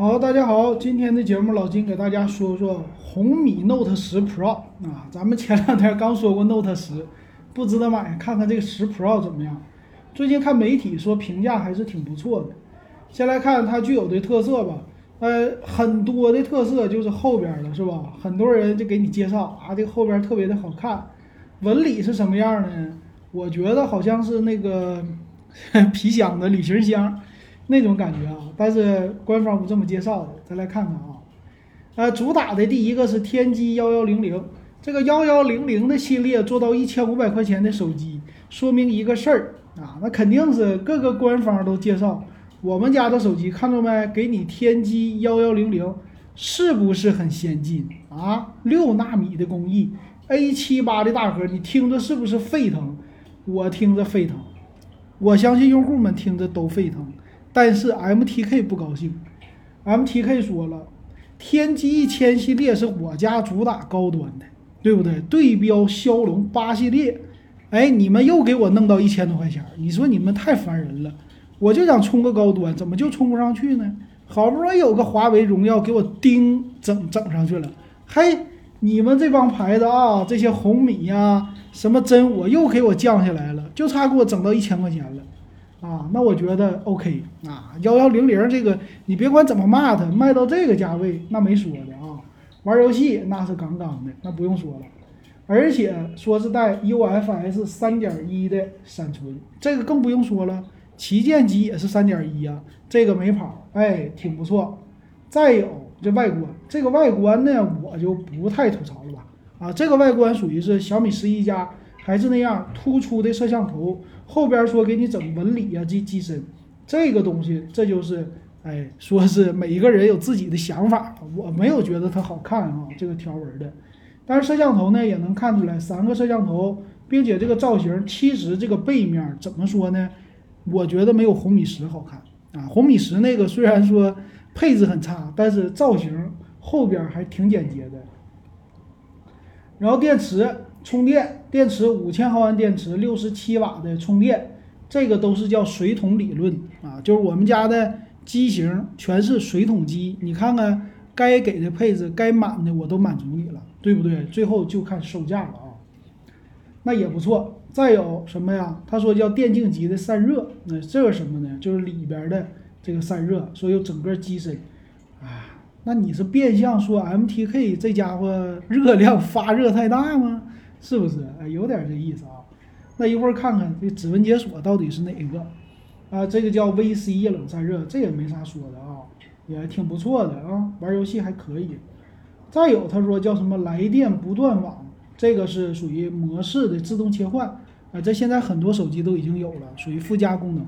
好，大家好，今天的节目老金给大家说说红米 Note 十 Pro 啊，咱们前两天刚说过 Note 十，不值得买，看看这个十 Pro 怎么样？最近看媒体说评价还是挺不错的。先来看它具有的特色吧，呃，很多的特色就是后边的是吧？很多人就给你介绍啊，这个后边特别的好看，纹理是什么样的呢？我觉得好像是那个 皮箱的旅行箱。那种感觉啊，但是官方不这么介绍的。再来看看啊，呃，主打的第一个是天玑幺幺零零，这个幺幺零零的系列做到一千五百块钱的手机，说明一个事儿啊，那肯定是各个官方都介绍我们家的手机，看到没？给你天玑幺幺零零，是不是很先进啊？六纳米的工艺，A 七八的大核，你听着是不是沸腾？我听着沸腾，我相信用户们听着都沸腾。但是 MTK 不高兴，MTK 说了，天玑一千系列是我家主打高端的，对不对？对标骁龙八系列，哎，你们又给我弄到一千多块钱，你说你们太烦人了。我就想冲个高端，怎么就冲不上去呢？好不容易有个华为荣耀给我叮整整上去了，嘿，你们这帮牌子啊，这些红米呀，什么真我又给我降下来了，就差给我整到一千块钱了。啊，那我觉得 OK 啊，幺幺零零这个你别管怎么骂它，卖到这个价位那没说的啊。玩游戏那是杠杠的，那不用说了。而且说是带 UFS 三点一的闪存，这个更不用说了。旗舰机也是三点一呀，这个没跑，哎，挺不错。再有这外观，这个外观呢，我就不太吐槽了吧。啊，这个外观属于是小米十一加。还是那样突出的摄像头，后边说给你整纹理呀，这机身，这个东西这就是，哎，说是每一个人有自己的想法，我没有觉得它好看啊，这个条纹的。但是摄像头呢也能看出来三个摄像头，并且这个造型其实这个背面怎么说呢？我觉得没有红米十好看啊。红米十那个虽然说配置很差，但是造型后边还挺简洁的。然后电池。充电电池五千毫安电池，六十七瓦的充电，这个都是叫水桶理论啊，就是我们家的机型全是水桶机，你看看该给的配置，该满的我都满足你了，对不对？最后就看售价了啊，那也不错。再有什么呀？他说叫电竞级的散热，那这个什么呢？就是里边的这个散热，所有整个机身，啊，那你是变相说 MTK 这家伙热量发热太大吗？是不是？哎，有点这意思啊。那一会儿看看这指纹解锁到底是哪个啊？这个叫 VC 液冷散热，这也没啥说的啊，也挺不错的啊，玩游戏还可以。再有他说叫什么来电不断网，这个是属于模式的自动切换啊，这现在很多手机都已经有了，属于附加功能。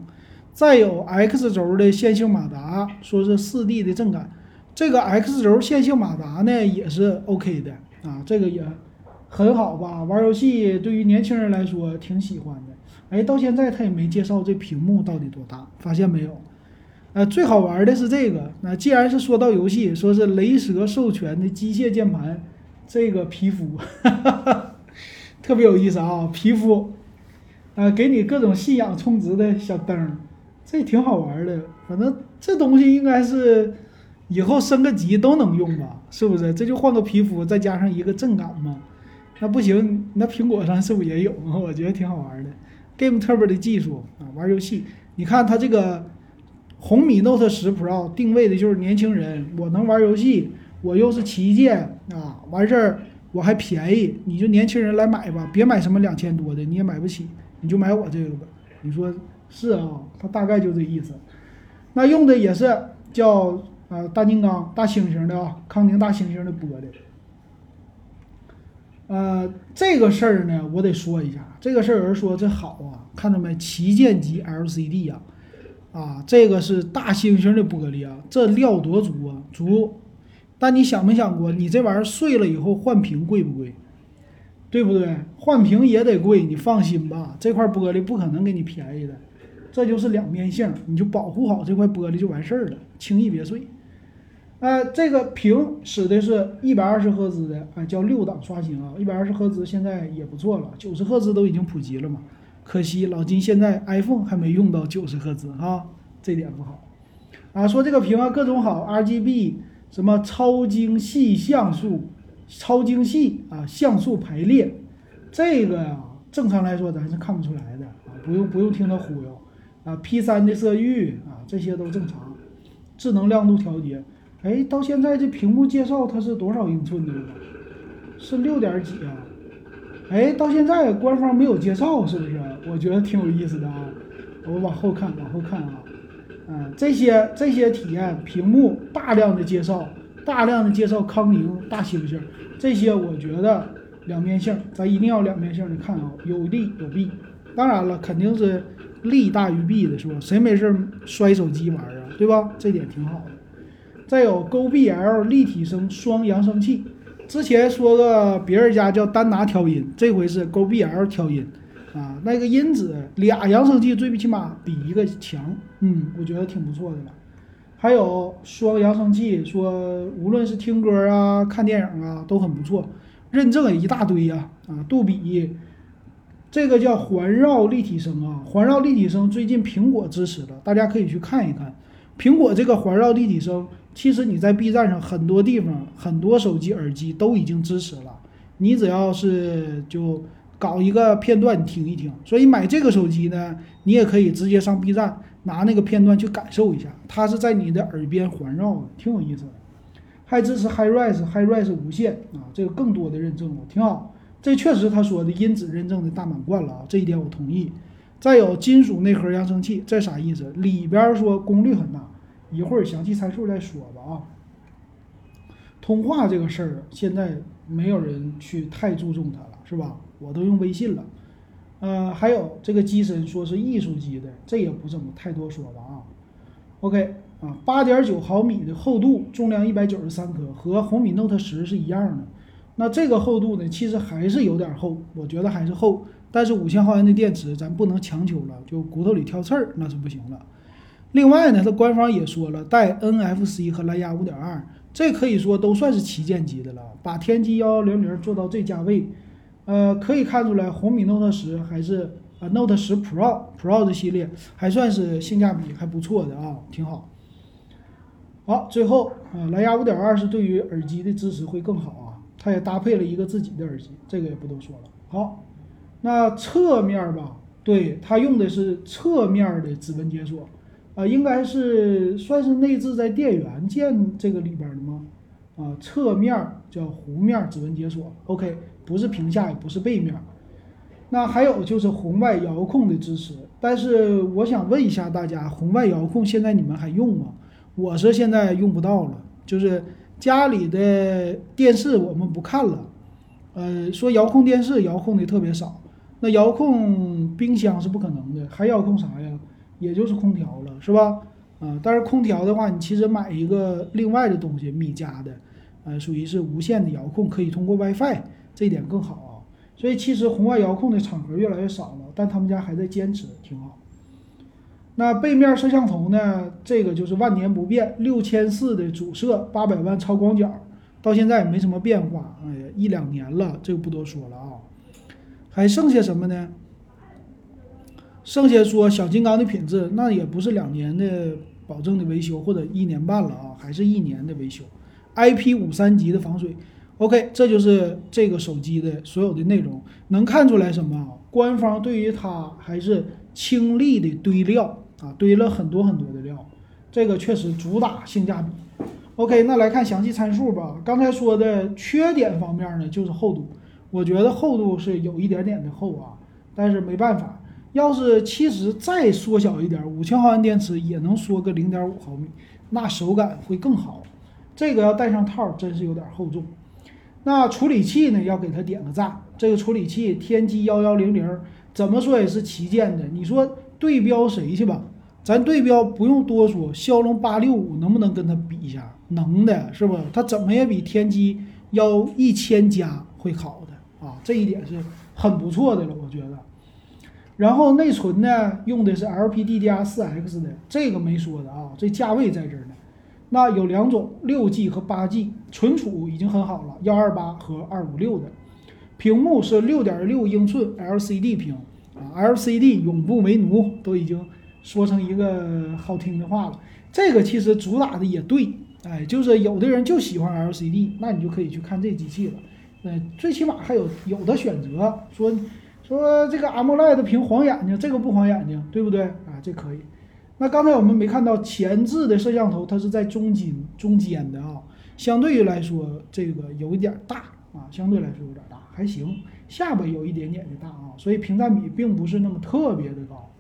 再有 X 轴的线性马达，说是四 D 的震感，这个 X 轴线性马达呢也是 OK 的啊，这个也。很好吧，玩游戏对于年轻人来说挺喜欢的。哎，到现在他也没介绍这屏幕到底多大，发现没有？呃，最好玩的是这个。那既然是说到游戏，说是雷蛇授权的机械键盘，这个皮肤 特别有意思啊，皮肤，呃，给你各种信仰充值的小灯，这挺好玩的。反正这东西应该是以后升个级都能用吧？是不是？这就换个皮肤，再加上一个震感嘛。那不行，那苹果上是不是也有？我觉得挺好玩的，Game Turbo 的技术啊，玩游戏。你看它这个红米 Note 十 Pro 定位的就是年轻人，我能玩游戏，我又是旗舰啊，完事儿我还便宜，你就年轻人来买吧，别买什么两千多的，你也买不起，你就买我这个吧。你说是啊？它大概就这意思。那用的也是叫啊大金刚大猩猩的啊，康宁大猩猩的玻璃。呃，这个事儿呢，我得说一下。这个事儿有人说这好啊，看到没？旗舰级 LCD 呀，啊，这个是大猩猩的玻璃啊，这料多足啊，足。但你想没想过，你这玩意儿碎了以后换屏贵不贵？对不对？换屏也得贵，你放心吧，这块玻璃不可能给你便宜的。这就是两面性，你就保护好这块玻璃就完事儿了，轻易别碎。呃，这个屏使的是一百二十赫兹的，啊，叫六档刷新啊，一百二十赫兹现在也不错了，九十赫兹都已经普及了嘛。可惜老金现在 iPhone 还没用到九十赫兹啊，这点不好。啊，说这个屏啊各种好，RGB 什么超精细像素，超精细啊像素排列，这个呀正常来说咱是看不出来的啊，不用不用听他忽悠啊，P3 的色域啊这些都正常，智能亮度调节，哎，到现在这屏幕介绍它是多少英寸的了？是六点几啊？哎，到现在官方没有介绍，是不是？我觉得挺有意思的啊。我往后看，往后看啊，嗯，这些这些体验，屏幕大量的介绍，大量的介绍康宁大猩猩，这些我觉得两面性，咱一定要两面性的看啊，有利有弊。当然了，肯定是利大于弊的，是吧？谁没事摔手机玩啊，对吧？这点挺好的。再有 GoBL 立体声双扬声器，之前说个别人家叫丹拿调音，这回是 GoBL 调音。啊，那个音质俩扬声器最起码比一个强，嗯，我觉得挺不错的了。还有双扬声器，说无论是听歌啊、看电影啊都很不错，认证也一大堆呀。啊，杜比，这个叫环绕立体声啊，环绕立体声最近苹果支持了，大家可以去看一看。苹果这个环绕立体声，其实你在 B 站上很多地方、很多手机耳机都已经支持了，你只要是就。搞一个片段你听一听，所以买这个手机呢，你也可以直接上 B 站拿那个片段去感受一下，它是在你的耳边环绕的，挺有意思的。还支持 HiRes、HiRes 无线啊，这个更多的认证了，挺好。这确实他说的音质认证的大满贯了啊，这一点我同意。再有金属内核扬声器，这啥意思？里边说功率很大，一会儿详细参数再说吧啊。通话这个事儿，现在没有人去太注重它了，是吧？我都用微信了，呃，还有这个机身说是艺术机的，这也不怎么太多说吧啊。OK 啊，八点九毫米的厚度，重量一百九十三克，和红米 Note 十是一样的。那这个厚度呢，其实还是有点厚，我觉得还是厚。但是五千毫安的电池，咱不能强求了，就骨头里挑刺儿那是不行了。另外呢，它官方也说了带 NFC 和蓝牙五点二，这可以说都算是旗舰机的了，把天玑幺幺零零做到这价位。呃，可以看出来，红米 Note 十还是啊 Note 十 Pro Pro 的系列还算是性价比还不错的啊，挺好。好，最后啊，蓝牙五点二是对于耳机的支持会更好啊，它也搭配了一个自己的耳机，这个也不多说了。好，那侧面吧，对，它用的是侧面的指纹解锁，啊，应该是算是内置在电源键这个里边的吗？啊，侧面叫弧面指纹解锁，OK。不是屏下，也不是背面。那还有就是红外遥控的支持，但是我想问一下大家，红外遥控现在你们还用吗？我是现在用不到了，就是家里的电视我们不看了，呃，说遥控电视遥控的特别少，那遥控冰箱是不可能的，还遥控啥呀？也就是空调了，是吧？啊，但是空调的话，你其实买一个另外的东西，米家的，呃，属于是无线的遥控，可以通过 WiFi。这一点更好啊，所以其实红外遥控的场合越来越少了，但他们家还在坚持，挺好。那背面摄像头呢？这个就是万年不变，六千四的主摄，八百万超广角，到现在也没什么变化，哎呀，一两年了，这个不多说了啊。还剩下什么呢？剩下说小金刚的品质，那也不是两年的保证的维修，或者一年半了啊，还是一年的维修，IP 五三级的防水。OK，这就是这个手机的所有的内容，能看出来什么？官方对于它还是倾力的堆料啊，堆了很多很多的料，这个确实主打性价比。OK，那来看详细参数吧。刚才说的缺点方面呢，就是厚度，我觉得厚度是有一点点的厚啊，但是没办法，要是其实再缩小一点，五千毫安电池也能缩个零点五毫米，那手感会更好。这个要带上套，真是有点厚重。那处理器呢？要给它点个赞。这个处理器天玑幺幺零零，怎么说也是旗舰的。你说对标谁去吧？咱对标不用多说，骁龙八六五能不能跟它比一下？能的，是不？它怎么也比天玑幺一千加会好的，这一点是很不错的了，我觉得。然后内存呢，用的是 LPDDR 四 X 的，这个没说的啊，这价位在这儿呢。那有两种，六 G 和八 G，存储已经很好了，幺二八和二五六的，屏幕是六点六英寸 LCD 屏啊，LCD 永不为奴，都已经说成一个好听的话了。这个其实主打的也对，哎，就是有的人就喜欢 LCD，那你就可以去看这机器了。嗯，最起码还有有的选择，说说这个 AMOLED 屏晃眼睛，这个不晃眼睛，对不对啊？这可以。那刚才我们没看到前置的摄像头，它是在中间中间的啊，相对于来说这个有一点大啊，相对来说有点大，还行。下巴有一点点的大啊，所以屏占比并不是那么特别的高。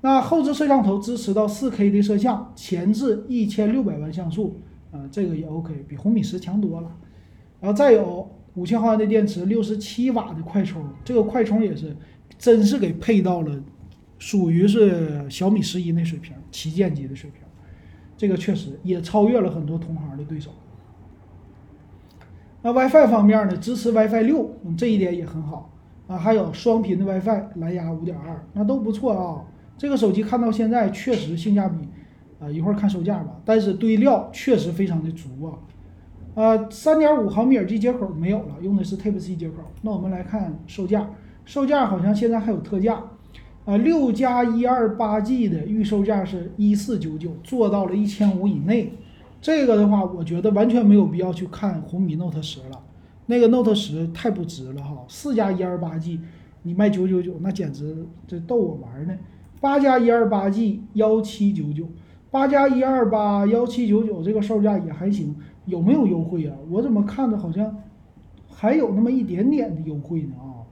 那后置摄像头支持到 4K 的摄像，前置1600万像素，啊，这个也 OK，比红米十强多了。然后再有五千毫安的电池，六十七瓦的快充，这个快充也是真是给配到了，属于是小米十一那水平，旗舰级的水平。这个确实也超越了很多同行的对手。那 WiFi 方面呢，支持 WiFi 六，这一点也很好啊。还有双频的 WiFi，蓝牙5.2，那都不错啊。这个手机看到现在确实性价比，啊，一会儿看售价吧。但是堆料确实非常的足啊。呃，三点五毫米耳机接口没有了，用的是 Type C 接口。那我们来看售价，售价好像现在还有特价，呃，六加一二八 G 的预售价是一四九九，做到了一千五以内。这个的话，我觉得完全没有必要去看红米 Note 十了，那个 Note 十太不值了哈。四加一二八 G，你卖九九九，那简直这逗我玩呢。八加一二八 G 幺七九九，八加一二八幺七九九，这个售价也还行。有没有优惠啊？我怎么看着好像还有那么一点点的优惠呢？啊，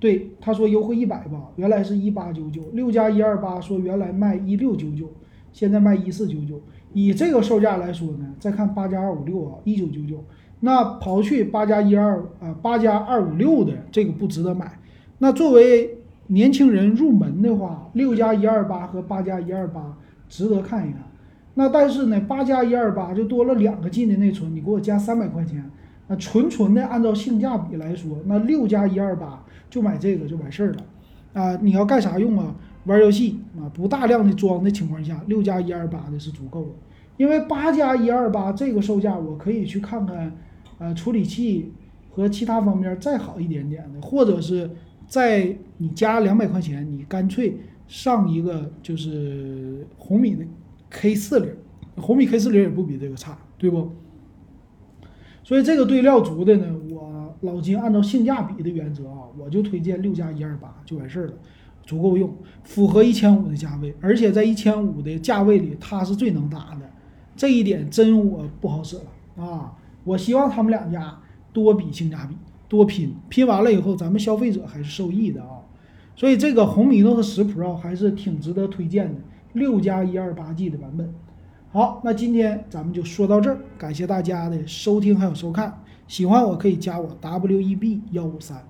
对，他说优惠一百吧，原来是一八九九。六加一二八说原来卖一六九九，现在卖一四九九。以这个售价来说呢，再看八加二五六啊，一九九九。那刨去八加一二啊，八加二五六的这个不值得买。那作为年轻人入门的话，六加一二八和八加一二八值得看一看。那但是呢，八加一二八就多了两个 G 的内存，你给我加三百块钱，那纯纯的按照性价比来说，那六加一二八就买这个就完事儿了。啊，你要干啥用啊？玩游戏啊，不大量的装的情况下，六加一二八的是足够的。因为八加一二八这个售价，我可以去看看，呃，处理器和其他方面再好一点点的，或者是在你加两百块钱，你干脆上一个就是红米的 K 四零，红米 K 四零也不比这个差，对不？所以这个堆料足的呢，我老金按照性价比的原则啊，我就推荐六加一二八就完事儿了。足够用，符合一千五的价位，而且在一千五的价位里，它是最能打的，这一点真我不好使了啊！我希望他们两家多比性价比，多拼，拼完了以后，咱们消费者还是受益的啊！所以这个红米 Note 十 Pro 还是挺值得推荐的，六加一二八 G 的版本。好，那今天咱们就说到这儿，感谢大家的收听还有收看，喜欢我可以加我 W E B 幺五三。